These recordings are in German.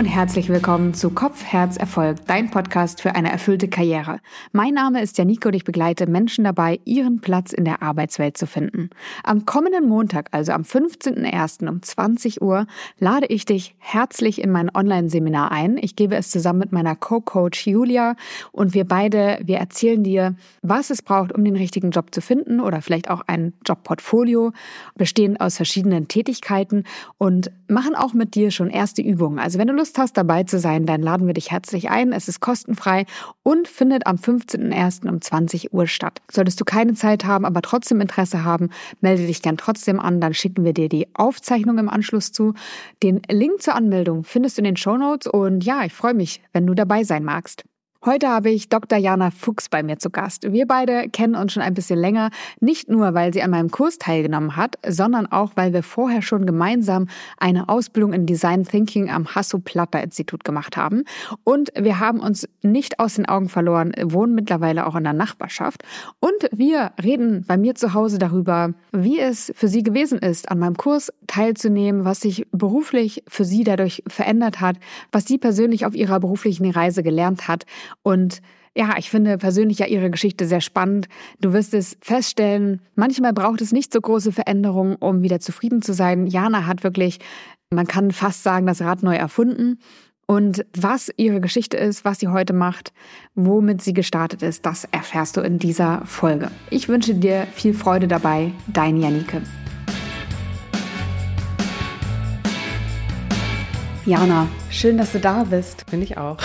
und herzlich willkommen zu Kopf, Herz, Erfolg, dein Podcast für eine erfüllte Karriere. Mein Name ist Janike und ich begleite Menschen dabei, ihren Platz in der Arbeitswelt zu finden. Am kommenden Montag, also am 15.01. um 20 Uhr, lade ich dich herzlich in mein Online-Seminar ein. Ich gebe es zusammen mit meiner Co-Coach Julia und wir beide, wir erzählen dir, was es braucht, um den richtigen Job zu finden oder vielleicht auch ein Jobportfolio, bestehend aus verschiedenen Tätigkeiten und machen auch mit dir schon erste Übungen. Also wenn du Lust hast, dabei zu sein, dann laden wir dich herzlich ein. Es ist kostenfrei und findet am 15.01. um 20 Uhr statt. Solltest du keine Zeit haben, aber trotzdem Interesse haben, melde dich gern trotzdem an. Dann schicken wir dir die Aufzeichnung im Anschluss zu. Den Link zur Anmeldung findest du in den Show Notes und ja, ich freue mich, wenn du dabei sein magst. Heute habe ich Dr. Jana Fuchs bei mir zu Gast. Wir beide kennen uns schon ein bisschen länger, nicht nur, weil sie an meinem Kurs teilgenommen hat, sondern auch, weil wir vorher schon gemeinsam eine Ausbildung in Design Thinking am Hasso-Platter-Institut gemacht haben. Und wir haben uns nicht aus den Augen verloren, wohnen mittlerweile auch in der Nachbarschaft. Und wir reden bei mir zu Hause darüber, wie es für sie gewesen ist, an meinem Kurs teilzunehmen, was sich beruflich für sie dadurch verändert hat, was sie persönlich auf ihrer beruflichen Reise gelernt hat und ja, ich finde persönlich ja ihre Geschichte sehr spannend. Du wirst es feststellen, manchmal braucht es nicht so große Veränderungen, um wieder zufrieden zu sein. Jana hat wirklich, man kann fast sagen, das Rad neu erfunden. Und was ihre Geschichte ist, was sie heute macht, womit sie gestartet ist, das erfährst du in dieser Folge. Ich wünsche dir viel Freude dabei, dein Janike. Jana, schön, dass du da bist. Bin ich auch.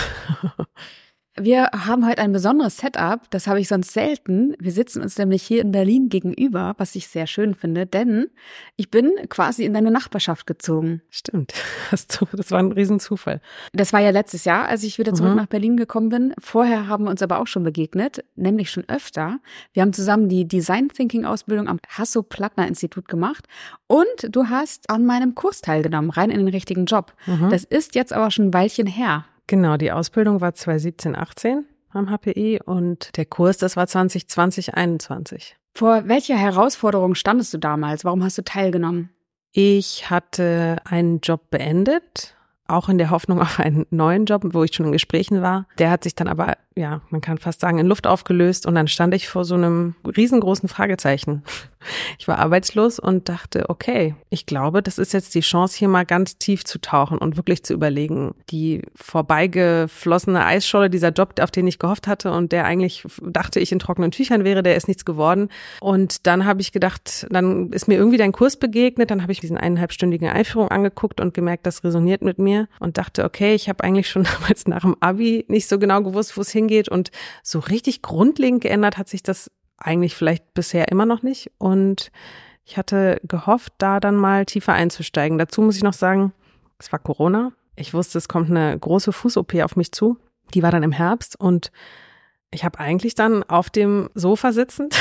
Wir haben heute ein besonderes Setup, das habe ich sonst selten. Wir sitzen uns nämlich hier in Berlin gegenüber, was ich sehr schön finde, denn ich bin quasi in deine Nachbarschaft gezogen. Stimmt, das war ein Riesenzufall. Das war ja letztes Jahr, als ich wieder zurück mhm. nach Berlin gekommen bin. Vorher haben wir uns aber auch schon begegnet, nämlich schon öfter. Wir haben zusammen die Design Thinking Ausbildung am Hasso-Plattner-Institut gemacht und du hast an meinem Kurs teilgenommen, rein in den richtigen Job. Mhm. Das ist jetzt aber schon ein Weilchen her. Genau, die Ausbildung war 2017, 18 am HPI und der Kurs, das war 2020, 21. Vor welcher Herausforderung standest du damals? Warum hast du teilgenommen? Ich hatte einen Job beendet, auch in der Hoffnung auf einen neuen Job, wo ich schon in Gesprächen war. Der hat sich dann aber, ja, man kann fast sagen, in Luft aufgelöst und dann stand ich vor so einem riesengroßen Fragezeichen. Ich war arbeitslos und dachte, okay, ich glaube, das ist jetzt die Chance, hier mal ganz tief zu tauchen und wirklich zu überlegen. Die vorbeigeflossene Eisscholle, dieser Job, auf den ich gehofft hatte und der eigentlich dachte ich in trockenen Tüchern wäre, der ist nichts geworden. Und dann habe ich gedacht, dann ist mir irgendwie dein Kurs begegnet, dann habe ich diesen eineinhalbstündigen Einführung angeguckt und gemerkt, das resoniert mit mir und dachte, okay, ich habe eigentlich schon damals nach dem Abi nicht so genau gewusst, wo es hingeht und so richtig grundlegend geändert hat sich das eigentlich vielleicht bisher immer noch nicht. Und ich hatte gehofft, da dann mal tiefer einzusteigen. Dazu muss ich noch sagen, es war Corona. Ich wusste, es kommt eine große Fuß-OP auf mich zu. Die war dann im Herbst und ich habe eigentlich dann auf dem Sofa sitzend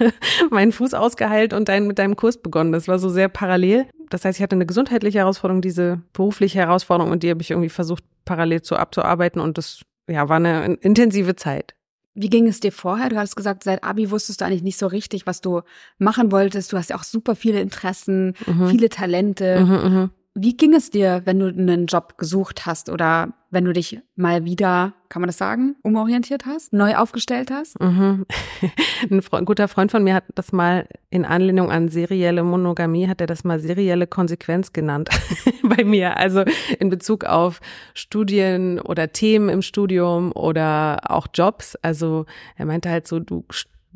meinen Fuß ausgeheilt und dann mit deinem Kurs begonnen. Das war so sehr parallel. Das heißt, ich hatte eine gesundheitliche Herausforderung, diese berufliche Herausforderung und die habe ich irgendwie versucht parallel zu abzuarbeiten und das ja war eine intensive Zeit. Wie ging es dir vorher? Du hast gesagt, seit Abi wusstest du eigentlich nicht so richtig, was du machen wolltest. Du hast ja auch super viele Interessen, mhm. viele Talente. Mhm, mh. Wie ging es dir, wenn du einen Job gesucht hast oder wenn du dich mal wieder, kann man das sagen, umorientiert hast, neu aufgestellt hast? Mhm. Ein, Freund, ein, guter Freund von mir hat das mal in Anlehnung an serielle Monogamie, hat er das mal serielle Konsequenz genannt bei mir. Also in Bezug auf Studien oder Themen im Studium oder auch Jobs. Also er meinte halt so, du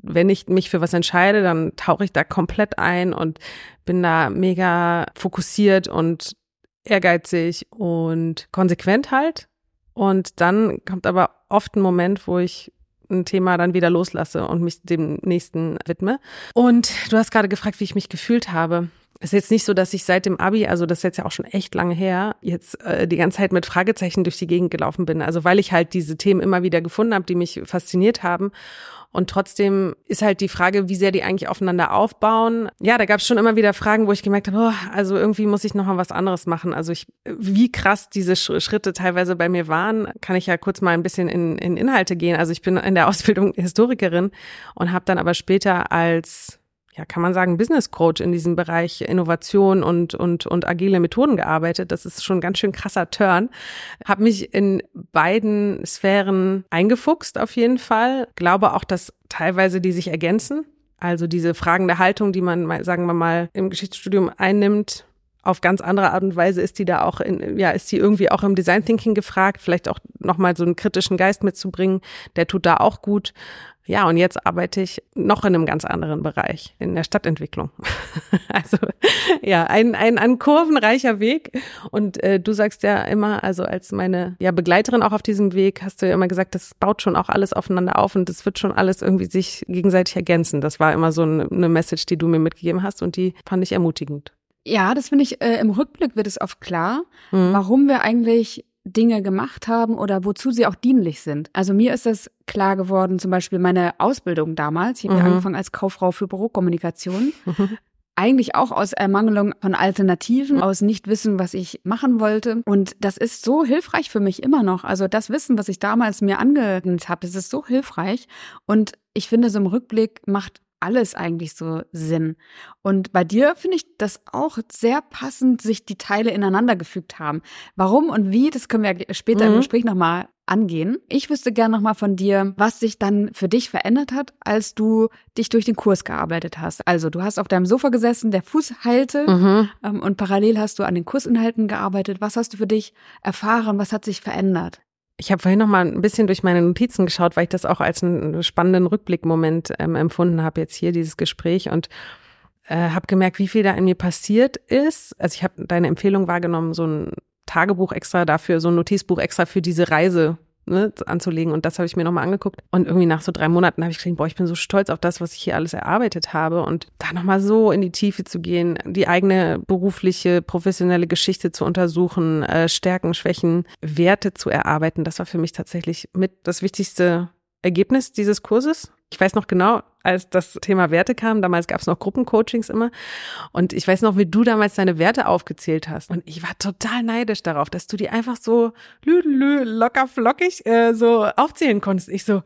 wenn ich mich für was entscheide, dann tauche ich da komplett ein und bin da mega fokussiert und ehrgeizig und konsequent halt. Und dann kommt aber oft ein Moment, wo ich ein Thema dann wieder loslasse und mich dem nächsten widme. Und du hast gerade gefragt, wie ich mich gefühlt habe. Ist jetzt nicht so, dass ich seit dem Abi, also das ist jetzt ja auch schon echt lange her, jetzt äh, die ganze Zeit mit Fragezeichen durch die Gegend gelaufen bin. Also weil ich halt diese Themen immer wieder gefunden habe, die mich fasziniert haben. Und trotzdem ist halt die Frage, wie sehr die eigentlich aufeinander aufbauen. Ja, da gab es schon immer wieder Fragen, wo ich gemerkt habe, oh, also irgendwie muss ich noch mal was anderes machen. Also ich, wie krass diese Schritte teilweise bei mir waren, kann ich ja kurz mal ein bisschen in, in Inhalte gehen. Also ich bin in der Ausbildung Historikerin und habe dann aber später als ja, kann man sagen, Business Coach in diesem Bereich Innovation und, und, und agile Methoden gearbeitet. Das ist schon ein ganz schön krasser Turn. Habe mich in beiden Sphären eingefuchst auf jeden Fall. Glaube auch, dass teilweise die sich ergänzen. Also diese Fragen der Haltung, die man, sagen wir mal, im Geschichtsstudium einnimmt, auf ganz andere Art und Weise ist die da auch in, ja, ist die irgendwie auch im Design Thinking gefragt, vielleicht auch nochmal so einen kritischen Geist mitzubringen, der tut da auch gut. Ja, und jetzt arbeite ich noch in einem ganz anderen Bereich, in der Stadtentwicklung. also ja, ein, ein, ein kurvenreicher Weg. Und äh, du sagst ja immer, also als meine ja, Begleiterin auch auf diesem Weg, hast du ja immer gesagt, das baut schon auch alles aufeinander auf und das wird schon alles irgendwie sich gegenseitig ergänzen. Das war immer so eine, eine Message, die du mir mitgegeben hast und die fand ich ermutigend. Ja, das finde ich, äh, im Rückblick wird es oft klar, mhm. warum wir eigentlich Dinge gemacht haben oder wozu sie auch dienlich sind. Also mir ist das klar geworden, zum Beispiel meine Ausbildung damals. Ich habe mhm. angefangen als Kauffrau für Bürokommunikation. Mhm. Eigentlich auch aus Ermangelung von Alternativen, aus nicht wissen, was ich machen wollte. Und das ist so hilfreich für mich immer noch. Also das Wissen, was ich damals mir angeeignet habe, das ist so hilfreich. Und ich finde, so im Rückblick macht alles eigentlich so Sinn. Und bei dir finde ich das auch sehr passend, sich die Teile ineinander gefügt haben. Warum und wie, das können wir später mhm. im Gespräch nochmal angehen. Ich wüsste gerne nochmal von dir, was sich dann für dich verändert hat, als du dich durch den Kurs gearbeitet hast. Also du hast auf deinem Sofa gesessen, der Fuß heilte mhm. ähm, und parallel hast du an den Kursinhalten gearbeitet. Was hast du für dich erfahren? Was hat sich verändert? Ich habe vorhin noch mal ein bisschen durch meine Notizen geschaut, weil ich das auch als einen spannenden Rückblickmoment ähm, empfunden habe jetzt hier dieses Gespräch und äh, habe gemerkt, wie viel da in mir passiert ist. Also ich habe deine Empfehlung wahrgenommen, so ein Tagebuch extra dafür, so ein Notizbuch extra für diese Reise ne, anzulegen. Und das habe ich mir nochmal angeguckt. Und irgendwie nach so drei Monaten habe ich gesehen, boah, ich bin so stolz auf das, was ich hier alles erarbeitet habe. Und da nochmal so in die Tiefe zu gehen, die eigene berufliche, professionelle Geschichte zu untersuchen, äh, Stärken, Schwächen, Werte zu erarbeiten, das war für mich tatsächlich mit das wichtigste Ergebnis dieses Kurses. Ich weiß noch genau, als das Thema Werte kam, damals gab es noch Gruppencoachings immer. Und ich weiß noch, wie du damals deine Werte aufgezählt hast. Und ich war total neidisch darauf, dass du die einfach so lü, lü, locker flockig äh, so aufzählen konntest. Ich so,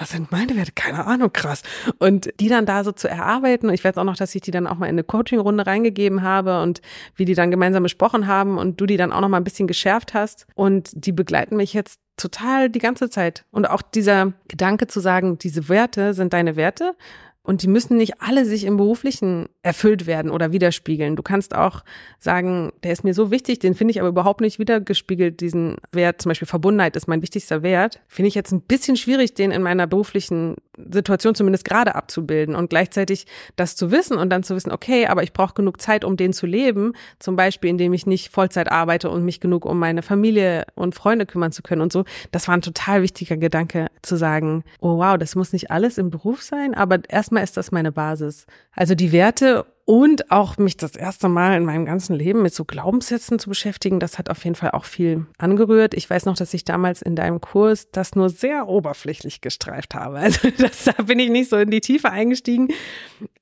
was sind meine Werte? Keine Ahnung, krass. Und die dann da so zu erarbeiten. Und ich weiß auch noch, dass ich die dann auch mal in eine Coaching-Runde reingegeben habe und wie die dann gemeinsam besprochen haben und du die dann auch noch mal ein bisschen geschärft hast. Und die begleiten mich jetzt total die ganze Zeit. Und auch dieser Gedanke zu sagen, diese Werte sind deine Werte und die müssen nicht alle sich im Beruflichen erfüllt werden oder widerspiegeln. Du kannst auch sagen, der ist mir so wichtig, den finde ich aber überhaupt nicht wiedergespiegelt, diesen Wert, zum Beispiel Verbundenheit ist mein wichtigster Wert. Finde ich jetzt ein bisschen schwierig, den in meiner beruflichen Situation zumindest gerade abzubilden und gleichzeitig das zu wissen und dann zu wissen, okay, aber ich brauche genug Zeit, um den zu leben, zum Beispiel, indem ich nicht Vollzeit arbeite und mich genug um meine Familie und Freunde kümmern zu können und so. Das war ein total wichtiger Gedanke, zu sagen, oh wow, das muss nicht alles im Beruf sein, aber erstmal ist das meine Basis. Also die Werte und auch mich das erste Mal in meinem ganzen Leben mit so Glaubenssätzen zu beschäftigen, das hat auf jeden Fall auch viel angerührt. Ich weiß noch, dass ich damals in deinem Kurs das nur sehr oberflächlich gestreift habe. Also das, da bin ich nicht so in die Tiefe eingestiegen.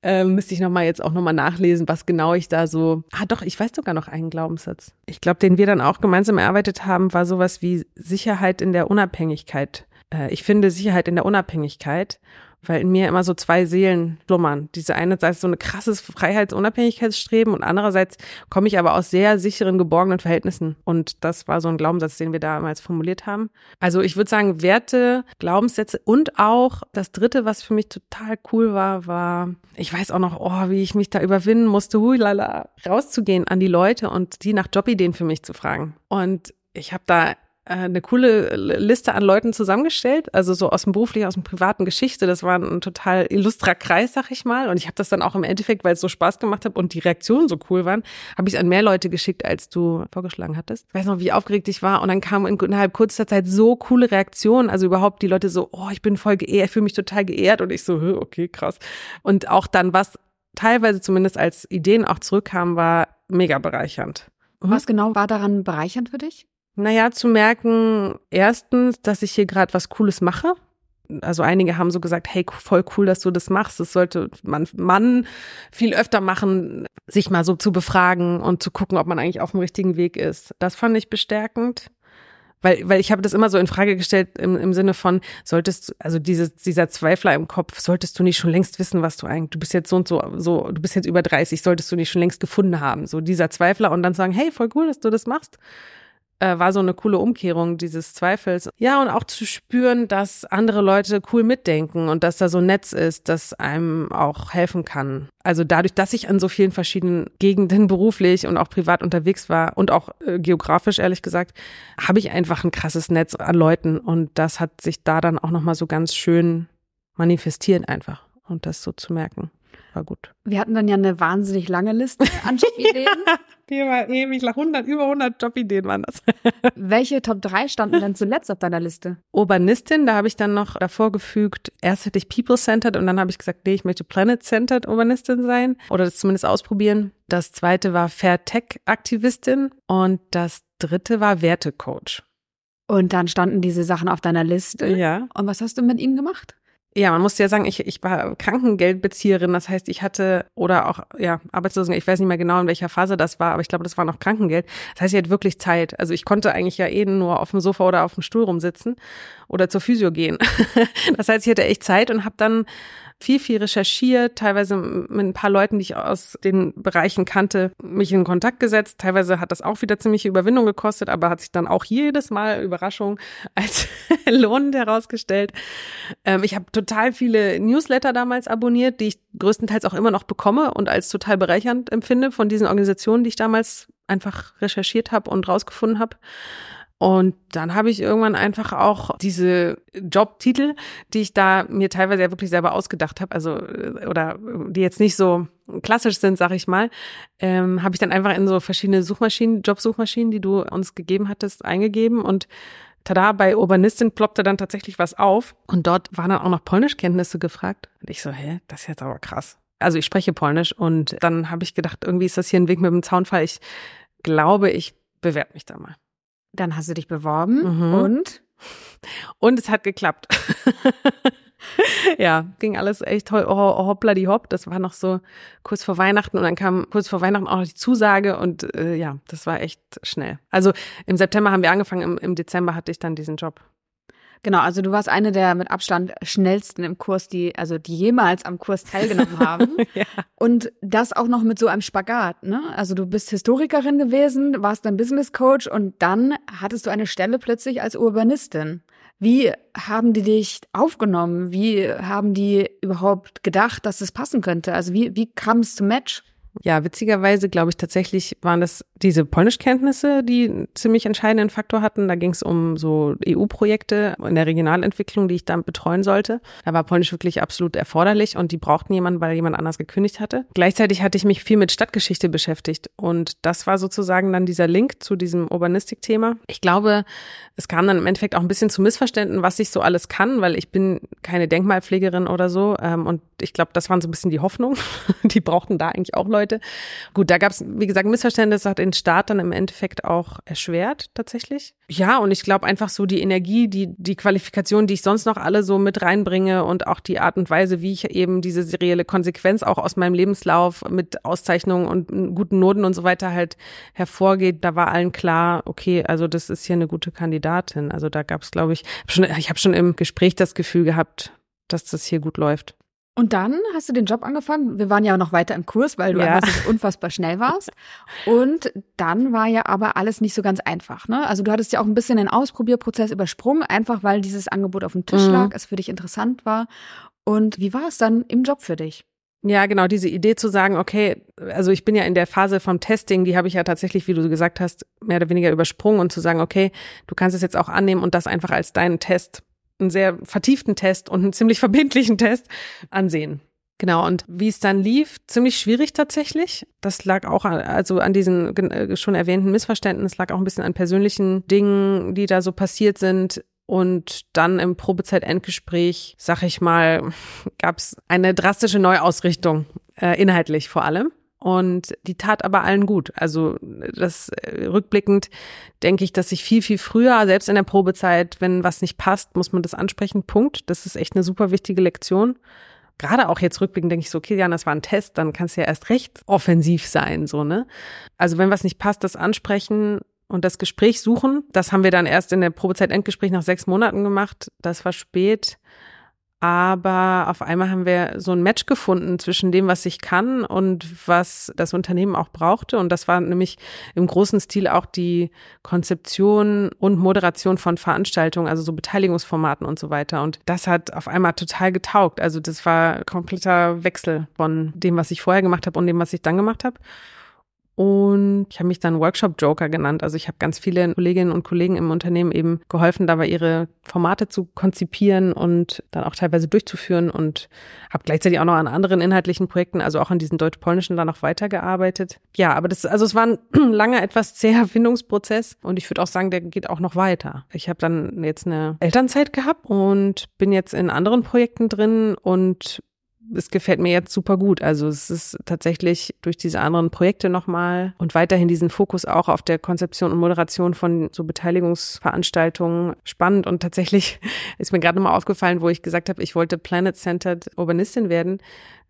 Ähm, müsste ich nochmal jetzt auch nochmal nachlesen, was genau ich da so. Ah, doch, ich weiß sogar noch einen Glaubenssatz. Ich glaube, den wir dann auch gemeinsam erarbeitet haben, war sowas wie Sicherheit in der Unabhängigkeit. Äh, ich finde Sicherheit in der Unabhängigkeit weil in mir immer so zwei Seelen schlummern. Diese eine Seite so eine krasses Freiheits- und andererseits komme ich aber aus sehr sicheren, geborgenen Verhältnissen. Und das war so ein Glaubenssatz, den wir damals formuliert haben. Also ich würde sagen, Werte, Glaubenssätze und auch das dritte, was für mich total cool war, war, ich weiß auch noch, oh, wie ich mich da überwinden musste, huilala, rauszugehen an die Leute und die nach Jobideen für mich zu fragen. Und ich habe da eine coole Liste an Leuten zusammengestellt, also so aus dem beruflichen, aus dem privaten Geschichte. Das war ein total illustrer Kreis, sag ich mal. Und ich habe das dann auch im Endeffekt, weil es so Spaß gemacht hat und die Reaktionen so cool waren, habe ich an mehr Leute geschickt, als du vorgeschlagen hattest. Ich weiß noch, wie aufgeregt ich war. Und dann kam innerhalb kurzer Zeit so coole Reaktionen. Also überhaupt die Leute so, oh, ich bin voll geehrt, fühle mich total geehrt. Und ich so, okay, krass. Und auch dann, was teilweise zumindest als Ideen auch zurückkam, war mega bereichernd. Was genau war daran bereichernd für dich? Naja, zu merken, erstens, dass ich hier gerade was Cooles mache. Also einige haben so gesagt, hey, voll cool, dass du das machst. Das sollte man, man viel öfter machen, sich mal so zu befragen und zu gucken, ob man eigentlich auf dem richtigen Weg ist. Das fand ich bestärkend. Weil, weil ich habe das immer so in Frage gestellt im, im Sinne von, solltest du, also dieses, dieser Zweifler im Kopf, solltest du nicht schon längst wissen, was du eigentlich, du bist jetzt so und so, so, du bist jetzt über 30, solltest du nicht schon längst gefunden haben. So dieser Zweifler und dann sagen, hey, voll cool, dass du das machst äh, war so eine coole Umkehrung dieses Zweifels. Ja, und auch zu spüren, dass andere Leute cool mitdenken und dass da so ein Netz ist, das einem auch helfen kann. Also dadurch, dass ich an so vielen verschiedenen Gegenden beruflich und auch privat unterwegs war und auch äh, geografisch ehrlich gesagt, habe ich einfach ein krasses Netz an Leuten und das hat sich da dann auch noch mal so ganz schön manifestiert einfach und das so zu merken war gut. Wir hatten dann ja eine wahnsinnig lange Liste an Jobideen. Die war ewig, 100, über 100 Jobideen waren das. Welche Top 3 standen denn zuletzt auf deiner Liste? Urbanistin, da habe ich dann noch davor gefügt, erst hätte ich People-Centered und dann habe ich gesagt, nee, ich möchte Planet-Centered Urbanistin sein oder das zumindest ausprobieren. Das zweite war Fair Tech-Aktivistin und das dritte war Wertecoach. Und dann standen diese Sachen auf deiner Liste. Ja. Und was hast du mit ihnen gemacht? Ja, man muss ja sagen, ich, ich war Krankengeldbezieherin. Das heißt, ich hatte oder auch ja Arbeitslosen. Ich weiß nicht mehr genau in welcher Phase das war, aber ich glaube, das war noch Krankengeld. Das heißt, ich hatte wirklich Zeit. Also ich konnte eigentlich ja eh nur auf dem Sofa oder auf dem Stuhl rumsitzen oder zur Physio gehen. das heißt, ich hatte echt Zeit und habe dann viel, viel recherchiert, teilweise mit ein paar Leuten, die ich aus den Bereichen kannte, mich in Kontakt gesetzt. Teilweise hat das auch wieder ziemliche Überwindung gekostet, aber hat sich dann auch jedes Mal Überraschung als lohnend herausgestellt. Ähm, ich habe total viele Newsletter damals abonniert, die ich größtenteils auch immer noch bekomme und als total bereichernd empfinde von diesen Organisationen, die ich damals einfach recherchiert habe und rausgefunden habe. Und dann habe ich irgendwann einfach auch diese Jobtitel, die ich da mir teilweise ja wirklich selber ausgedacht habe, also äh, oder die jetzt nicht so klassisch sind, sag ich mal, ähm, habe ich dann einfach in so verschiedene Suchmaschinen, Jobsuchmaschinen, die du uns gegeben hattest, eingegeben und tada, bei Urbanistin ploppte dann tatsächlich was auf und dort waren dann auch noch Polnischkenntnisse gefragt. Und ich so, hä, das ist jetzt aber krass. Also ich spreche Polnisch und dann habe ich gedacht, irgendwie ist das hier ein Weg mit dem Zaunfall. Ich glaube, ich bewerbe mich da mal. Dann hast du dich beworben mhm. und? Und es hat geklappt. ja, ging alles echt toll, oh, hoppla die hopp. Das war noch so kurz vor Weihnachten und dann kam kurz vor Weihnachten auch noch die Zusage und äh, ja, das war echt schnell. Also im September haben wir angefangen, im, im Dezember hatte ich dann diesen Job. Genau, also du warst eine der mit Abstand schnellsten im Kurs, die, also die jemals am Kurs teilgenommen haben. ja. Und das auch noch mit so einem Spagat, ne? Also du bist Historikerin gewesen, warst dann Business Coach und dann hattest du eine Stelle plötzlich als Urbanistin. Wie haben die dich aufgenommen? Wie haben die überhaupt gedacht, dass es passen könnte? Also wie, wie kam es zum Match? Ja, witzigerweise glaube ich tatsächlich waren das diese Polnischkenntnisse, die einen ziemlich entscheidenden Faktor hatten. Da ging es um so EU-Projekte in der Regionalentwicklung, die ich dann betreuen sollte. Da war Polnisch wirklich absolut erforderlich und die brauchten jemanden, weil jemand anders gekündigt hatte. Gleichzeitig hatte ich mich viel mit Stadtgeschichte beschäftigt und das war sozusagen dann dieser Link zu diesem Urbanistik-Thema. Ich glaube, es kam dann im Endeffekt auch ein bisschen zu Missverständnissen, was ich so alles kann, weil ich bin keine Denkmalpflegerin oder so ähm, und ich glaube, das waren so ein bisschen die Hoffnung. die brauchten da eigentlich auch Leute Leute. Gut, da gab es, wie gesagt, Missverständnisse, hat den Start dann im Endeffekt auch erschwert, tatsächlich. Ja, und ich glaube einfach so die Energie, die, die Qualifikation, die ich sonst noch alle so mit reinbringe und auch die Art und Weise, wie ich eben diese serielle Konsequenz auch aus meinem Lebenslauf mit Auszeichnungen und guten Noten und so weiter halt hervorgeht, da war allen klar, okay, also das ist hier eine gute Kandidatin. Also da gab es, glaube ich, schon, ich habe schon im Gespräch das Gefühl gehabt, dass das hier gut läuft. Und dann hast du den Job angefangen. Wir waren ja noch weiter im Kurs, weil du ja. einfach unfassbar schnell warst. Und dann war ja aber alles nicht so ganz einfach. Ne? Also du hattest ja auch ein bisschen den Ausprobierprozess übersprungen, einfach weil dieses Angebot auf dem Tisch mhm. lag, es für dich interessant war. Und wie war es dann im Job für dich? Ja, genau, diese Idee zu sagen, okay, also ich bin ja in der Phase vom Testing, die habe ich ja tatsächlich, wie du gesagt hast, mehr oder weniger übersprungen und zu sagen, okay, du kannst es jetzt auch annehmen und das einfach als deinen Test einen sehr vertieften Test und einen ziemlich verbindlichen Test ansehen. Genau, und wie es dann lief, ziemlich schwierig tatsächlich. Das lag auch an, also an diesen äh, schon erwähnten Missverständnissen, lag auch ein bisschen an persönlichen Dingen, die da so passiert sind. Und dann im Probezeit-Endgespräch, sag ich mal, gab es eine drastische Neuausrichtung, äh, inhaltlich vor allem. Und die tat aber allen gut. Also das äh, rückblickend denke ich, dass ich viel, viel früher, selbst in der Probezeit, wenn was nicht passt, muss man das ansprechen. Punkt. Das ist echt eine super wichtige Lektion. Gerade auch jetzt rückblickend denke ich so, okay, Jan, das war ein Test, dann kannst du ja erst recht offensiv sein, so, ne? Also wenn was nicht passt, das ansprechen und das Gespräch suchen. Das haben wir dann erst in der Probezeit Endgespräch nach sechs Monaten gemacht. Das war spät. Aber auf einmal haben wir so ein Match gefunden zwischen dem, was ich kann und was das Unternehmen auch brauchte. Und das war nämlich im großen Stil auch die Konzeption und Moderation von Veranstaltungen, also so Beteiligungsformaten und so weiter. Und das hat auf einmal total getaugt. Also das war kompletter Wechsel von dem, was ich vorher gemacht habe und dem, was ich dann gemacht habe. Und ich habe mich dann Workshop Joker genannt. Also ich habe ganz viele Kolleginnen und Kollegen im Unternehmen eben geholfen, dabei ihre Formate zu konzipieren und dann auch teilweise durchzuführen und habe gleichzeitig auch noch an anderen inhaltlichen Projekten, also auch an diesen deutsch-polnischen, da noch weitergearbeitet. Ja, aber das, also es war ein langer, etwas zäher Findungsprozess und ich würde auch sagen, der geht auch noch weiter. Ich habe dann jetzt eine Elternzeit gehabt und bin jetzt in anderen Projekten drin und es gefällt mir jetzt super gut. Also es ist tatsächlich durch diese anderen Projekte nochmal und weiterhin diesen Fokus auch auf der Konzeption und Moderation von so Beteiligungsveranstaltungen spannend. Und tatsächlich ist mir gerade nochmal aufgefallen, wo ich gesagt habe, ich wollte Planet-Centered Urbanistin werden.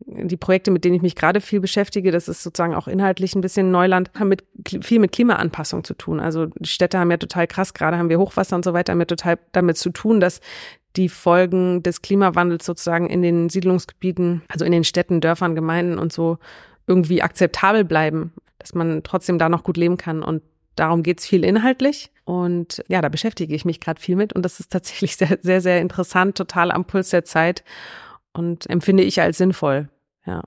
Die Projekte, mit denen ich mich gerade viel beschäftige, das ist sozusagen auch inhaltlich ein bisschen Neuland, haben mit, viel mit Klimaanpassung zu tun. Also Städte haben ja total krass, gerade haben wir Hochwasser und so weiter, haben ja total damit zu tun, dass die Folgen des Klimawandels sozusagen in den Siedlungsgebieten, also in den Städten, Dörfern, Gemeinden und so irgendwie akzeptabel bleiben, dass man trotzdem da noch gut leben kann. Und darum geht's viel inhaltlich. Und ja, da beschäftige ich mich gerade viel mit. Und das ist tatsächlich sehr, sehr, sehr interessant, total am Puls der Zeit und empfinde ich als sinnvoll. Ja.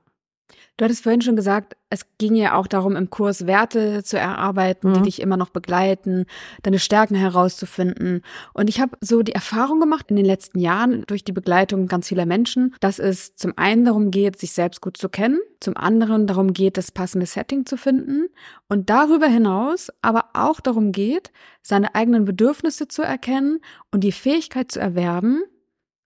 Du hattest vorhin schon gesagt, es ging ja auch darum, im Kurs Werte zu erarbeiten, mhm. die dich immer noch begleiten, deine Stärken herauszufinden. Und ich habe so die Erfahrung gemacht in den letzten Jahren durch die Begleitung ganz vieler Menschen, dass es zum einen darum geht, sich selbst gut zu kennen, zum anderen darum geht, das passende Setting zu finden und darüber hinaus aber auch darum geht, seine eigenen Bedürfnisse zu erkennen und die Fähigkeit zu erwerben,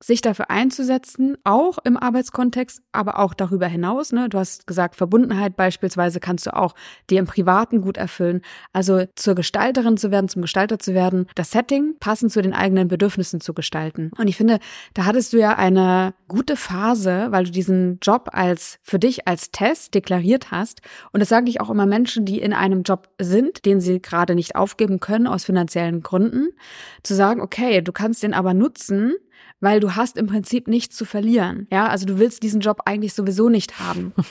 sich dafür einzusetzen, auch im Arbeitskontext, aber auch darüber hinaus. Ne? Du hast gesagt, Verbundenheit beispielsweise kannst du auch dir im Privaten gut erfüllen. Also zur Gestalterin zu werden, zum Gestalter zu werden, das Setting passend zu den eigenen Bedürfnissen zu gestalten. Und ich finde, da hattest du ja eine gute Phase, weil du diesen Job als für dich als Test deklariert hast. Und das sage ich auch immer Menschen, die in einem Job sind, den sie gerade nicht aufgeben können aus finanziellen Gründen, zu sagen, okay, du kannst den aber nutzen, weil du hast im Prinzip nichts zu verlieren. Ja, also du willst diesen Job eigentlich sowieso nicht haben.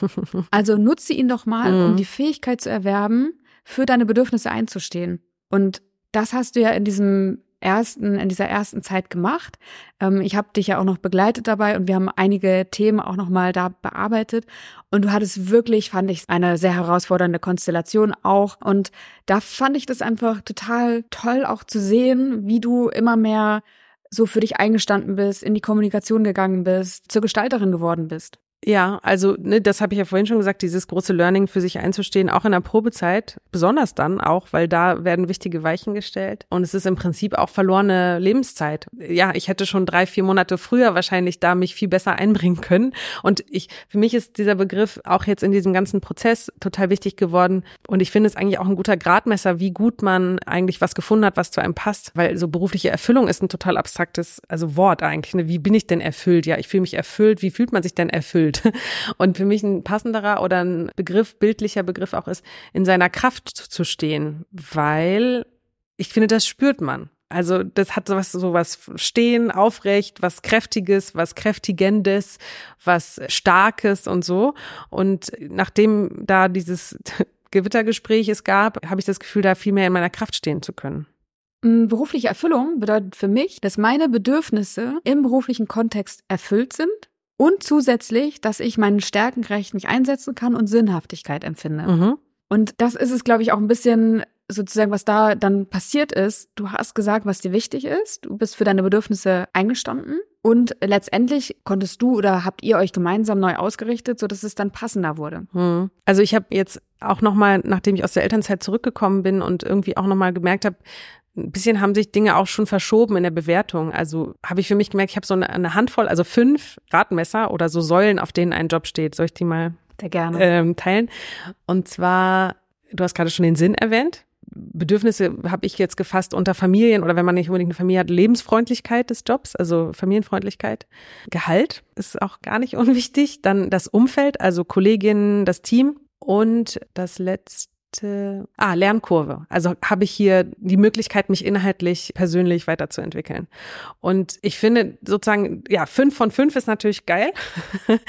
Also nutze ihn doch mal, mhm. um die Fähigkeit zu erwerben, für deine Bedürfnisse einzustehen. Und das hast du ja in diesem ersten, in dieser ersten Zeit gemacht. Ähm, ich habe dich ja auch noch begleitet dabei und wir haben einige Themen auch noch mal da bearbeitet. Und du hattest wirklich, fand ich, eine sehr herausfordernde Konstellation auch. Und da fand ich das einfach total toll, auch zu sehen, wie du immer mehr so für dich eingestanden bist, in die Kommunikation gegangen bist, zur Gestalterin geworden bist. Ja, also ne, das habe ich ja vorhin schon gesagt, dieses große Learning für sich einzustehen, auch in der Probezeit, besonders dann auch, weil da werden wichtige Weichen gestellt und es ist im Prinzip auch verlorene Lebenszeit. Ja, ich hätte schon drei, vier Monate früher wahrscheinlich da mich viel besser einbringen können und ich, für mich ist dieser Begriff auch jetzt in diesem ganzen Prozess total wichtig geworden und ich finde es eigentlich auch ein guter Gradmesser, wie gut man eigentlich was gefunden hat, was zu einem passt, weil so berufliche Erfüllung ist ein total abstraktes, also Wort eigentlich. Ne? Wie bin ich denn erfüllt? Ja, ich fühle mich erfüllt. Wie fühlt man sich denn erfüllt? Fühlt. Und für mich ein passenderer oder ein Begriff, bildlicher Begriff auch ist, in seiner Kraft zu stehen, weil ich finde, das spürt man. Also das hat sowas, sowas Stehen, aufrecht, was Kräftiges, was Kräftigendes, was Starkes und so. Und nachdem da dieses Gewittergespräch es gab, habe ich das Gefühl, da viel mehr in meiner Kraft stehen zu können. Mm, berufliche Erfüllung bedeutet für mich, dass meine Bedürfnisse im beruflichen Kontext erfüllt sind und zusätzlich, dass ich meinen Stärken gerecht mich einsetzen kann und Sinnhaftigkeit empfinde. Mhm. Und das ist es, glaube ich, auch ein bisschen sozusagen, was da dann passiert ist. Du hast gesagt, was dir wichtig ist. Du bist für deine Bedürfnisse eingestanden. Und letztendlich konntest du oder habt ihr euch gemeinsam neu ausgerichtet, so dass es dann passender wurde. Mhm. Also ich habe jetzt auch noch mal, nachdem ich aus der Elternzeit zurückgekommen bin und irgendwie auch noch mal gemerkt habe, ein bisschen haben sich Dinge auch schon verschoben in der Bewertung. Also habe ich für mich gemerkt, ich habe so eine, eine, Handvoll, also fünf Radmesser oder so Säulen, auf denen ein Job steht. Soll ich die mal. Ähm, teilen? Und zwar, du hast gerade schon den Sinn erwähnt. Bedürfnisse habe ich jetzt gefasst unter Familien oder wenn man nicht unbedingt eine Familie hat, Lebensfreundlichkeit des Jobs, also Familienfreundlichkeit. Gehalt ist auch gar nicht unwichtig. Dann das Umfeld, also Kolleginnen, das Team und das letzte zweite, ah, Lernkurve. Also habe ich hier die Möglichkeit, mich inhaltlich persönlich weiterzuentwickeln. Und ich finde sozusagen, ja, fünf von fünf ist natürlich geil.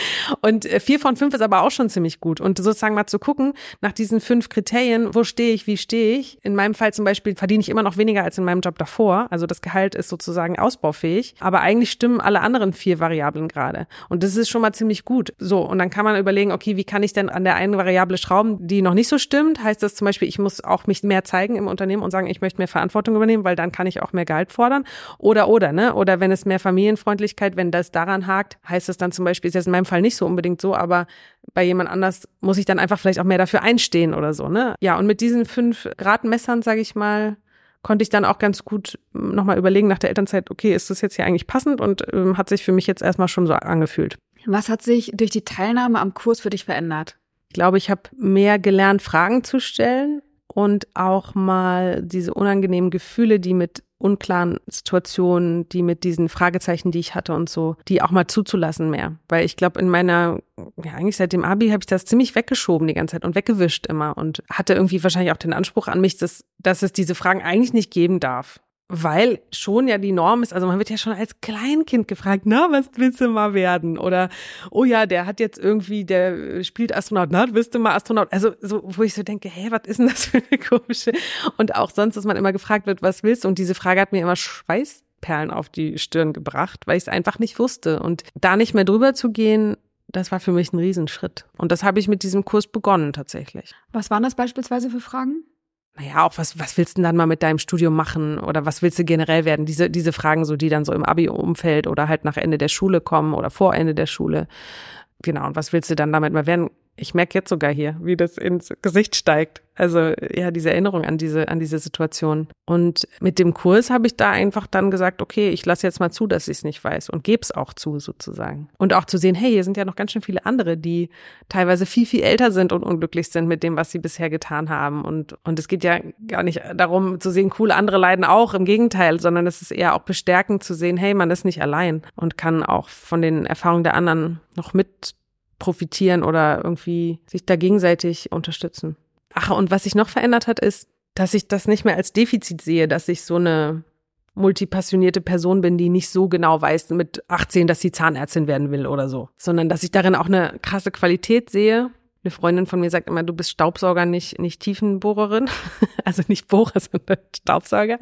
und äh, vier von fünf ist aber auch schon ziemlich gut. Und sozusagen mal zu gucken, nach diesen fünf Kriterien, wo stehe ich, wie stehe ich? In meinem Fall zum Beispiel verdiene ich immer noch weniger als in meinem Job davor. Also das Gehalt ist sozusagen ausbaufähig. Aber eigentlich stimmen alle anderen vier Variablen gerade. Und das ist schon mal ziemlich gut. So, und dann kann man überlegen, okay, wie kann ich denn an der einen Variable schrauben, die noch nicht so stimmt? Heißt das zum Beispiel, ich muss auch mich mehr zeigen im Unternehmen und sagen, ich möchte mehr Verantwortung übernehmen, weil dann kann ich auch mehr Gehalt fordern. Oder, oder, ne? Oder wenn es mehr Familienfreundlichkeit, wenn das daran hakt, heißt es dann zum Beispiel, ist jetzt in meinem Fall nicht so unbedingt so, aber bei jemand anders muss ich dann einfach vielleicht auch mehr dafür einstehen oder so, ne? Ja, und mit diesen fünf Grad Messern, sage ich mal, konnte ich dann auch ganz gut nochmal überlegen nach der Elternzeit, okay, ist das jetzt hier eigentlich passend und ähm, hat sich für mich jetzt erstmal schon so angefühlt. Was hat sich durch die Teilnahme am Kurs für dich verändert? Ich glaube, ich habe mehr gelernt, Fragen zu stellen und auch mal diese unangenehmen Gefühle, die mit unklaren Situationen, die mit diesen Fragezeichen, die ich hatte und so, die auch mal zuzulassen mehr. Weil ich glaube, in meiner, ja eigentlich seit dem Abi habe ich das ziemlich weggeschoben die ganze Zeit und weggewischt immer und hatte irgendwie wahrscheinlich auch den Anspruch an mich, dass, dass es diese Fragen eigentlich nicht geben darf weil schon ja die Norm ist, also man wird ja schon als Kleinkind gefragt, na, was willst du mal werden? Oder, oh ja, der hat jetzt irgendwie, der spielt Astronaut, na, willst du mal Astronaut? Also, so, wo ich so denke, hä, was ist denn das für eine komische? Und auch sonst, dass man immer gefragt wird, was willst du? Und diese Frage hat mir immer Schweißperlen auf die Stirn gebracht, weil ich es einfach nicht wusste. Und da nicht mehr drüber zu gehen, das war für mich ein Riesenschritt. Und das habe ich mit diesem Kurs begonnen tatsächlich. Was waren das beispielsweise für Fragen? Naja, auch was, was willst du denn dann mal mit deinem Studium machen oder was willst du generell werden? Diese, diese Fragen so, die dann so im Abi-Umfeld oder halt nach Ende der Schule kommen oder vor Ende der Schule. Genau, und was willst du dann damit mal werden? Ich merke jetzt sogar hier, wie das ins Gesicht steigt. Also ja, diese Erinnerung an diese, an diese Situation. Und mit dem Kurs habe ich da einfach dann gesagt, okay, ich lasse jetzt mal zu, dass ich es nicht weiß und gebe es auch zu, sozusagen. Und auch zu sehen, hey, hier sind ja noch ganz schön viele andere, die teilweise viel, viel älter sind und unglücklich sind mit dem, was sie bisher getan haben. Und, und es geht ja gar nicht darum zu sehen, cool, andere leiden auch, im Gegenteil, sondern es ist eher auch bestärkend zu sehen, hey, man ist nicht allein und kann auch von den Erfahrungen der anderen noch mit profitieren oder irgendwie sich da gegenseitig unterstützen. Ach, und was sich noch verändert hat, ist, dass ich das nicht mehr als Defizit sehe, dass ich so eine multipassionierte Person bin, die nicht so genau weiß mit 18, dass sie Zahnärztin werden will oder so, sondern dass ich darin auch eine krasse Qualität sehe. Eine Freundin von mir sagt immer, du bist Staubsauger, nicht, nicht Tiefenbohrerin. also nicht Bohrer, sondern Staubsauger.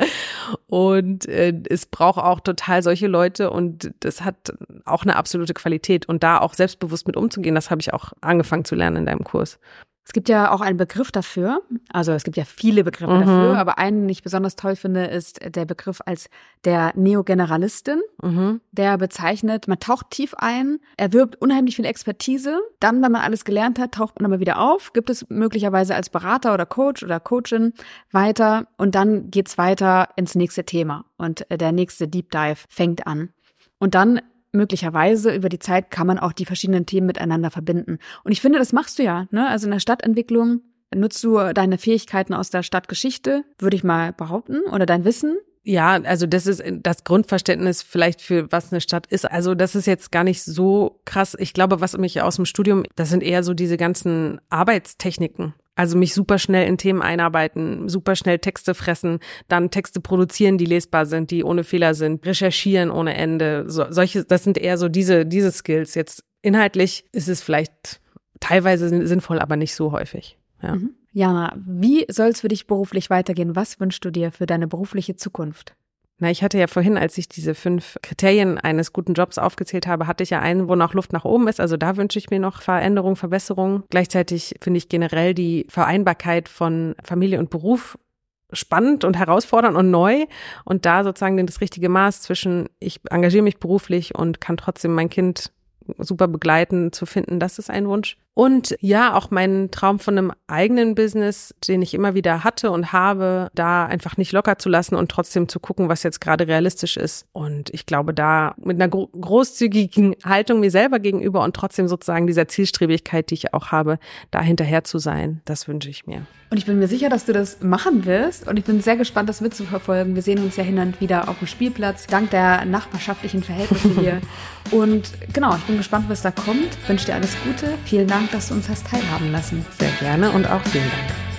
Und äh, es braucht auch total solche Leute und das hat auch eine absolute Qualität. Und da auch selbstbewusst mit umzugehen, das habe ich auch angefangen zu lernen in deinem Kurs. Es gibt ja auch einen Begriff dafür. Also es gibt ja viele Begriffe mhm. dafür, aber einen, den ich besonders toll finde, ist der Begriff als der Neogeneralistin. Mhm. Der bezeichnet, man taucht tief ein, erwirbt unheimlich viel Expertise. Dann, wenn man alles gelernt hat, taucht man aber wieder auf, gibt es möglicherweise als Berater oder Coach oder Coachin weiter und dann geht's weiter ins nächste Thema und der nächste Deep Dive fängt an. Und dann möglicherweise über die Zeit kann man auch die verschiedenen Themen miteinander verbinden. Und ich finde, das machst du ja. Ne? Also in der Stadtentwicklung nutzt du deine Fähigkeiten aus der Stadtgeschichte, würde ich mal behaupten, oder dein Wissen. Ja, also das ist das Grundverständnis vielleicht für was eine Stadt ist. Also das ist jetzt gar nicht so krass. Ich glaube, was mich aus dem Studium, das sind eher so diese ganzen Arbeitstechniken. Also mich super schnell in Themen einarbeiten, super schnell Texte fressen, dann Texte produzieren, die lesbar sind, die ohne Fehler sind, recherchieren ohne Ende. So, solche, das sind eher so diese, diese Skills. Jetzt inhaltlich ist es vielleicht teilweise sinnvoll, aber nicht so häufig. Ja. Mhm. Jana, wie soll es für dich beruflich weitergehen? Was wünschst du dir für deine berufliche Zukunft? Na, ich hatte ja vorhin, als ich diese fünf Kriterien eines guten Jobs aufgezählt habe, hatte ich ja einen, wo noch Luft nach oben ist. Also da wünsche ich mir noch Veränderung, Verbesserung. Gleichzeitig finde ich generell die Vereinbarkeit von Familie und Beruf spannend und herausfordernd und neu und da sozusagen das richtige Maß zwischen ich engagiere mich beruflich und kann trotzdem mein Kind super begleiten zu finden, das ist ein Wunsch. Und ja, auch meinen Traum von einem eigenen Business, den ich immer wieder hatte und habe, da einfach nicht locker zu lassen und trotzdem zu gucken, was jetzt gerade realistisch ist. Und ich glaube, da mit einer großzügigen Haltung mir selber gegenüber und trotzdem sozusagen dieser Zielstrebigkeit, die ich auch habe, da hinterher zu sein, das wünsche ich mir. Und ich bin mir sicher, dass du das machen wirst. Und ich bin sehr gespannt, das mitzuverfolgen. Wir sehen uns ja hin und wieder auf dem Spielplatz, dank der nachbarschaftlichen Verhältnisse hier. und genau, ich bin gespannt, was da kommt. Ich wünsche dir alles Gute. Vielen Dank, dass du uns hast teilhaben lassen. Sehr gerne und auch vielen Dank.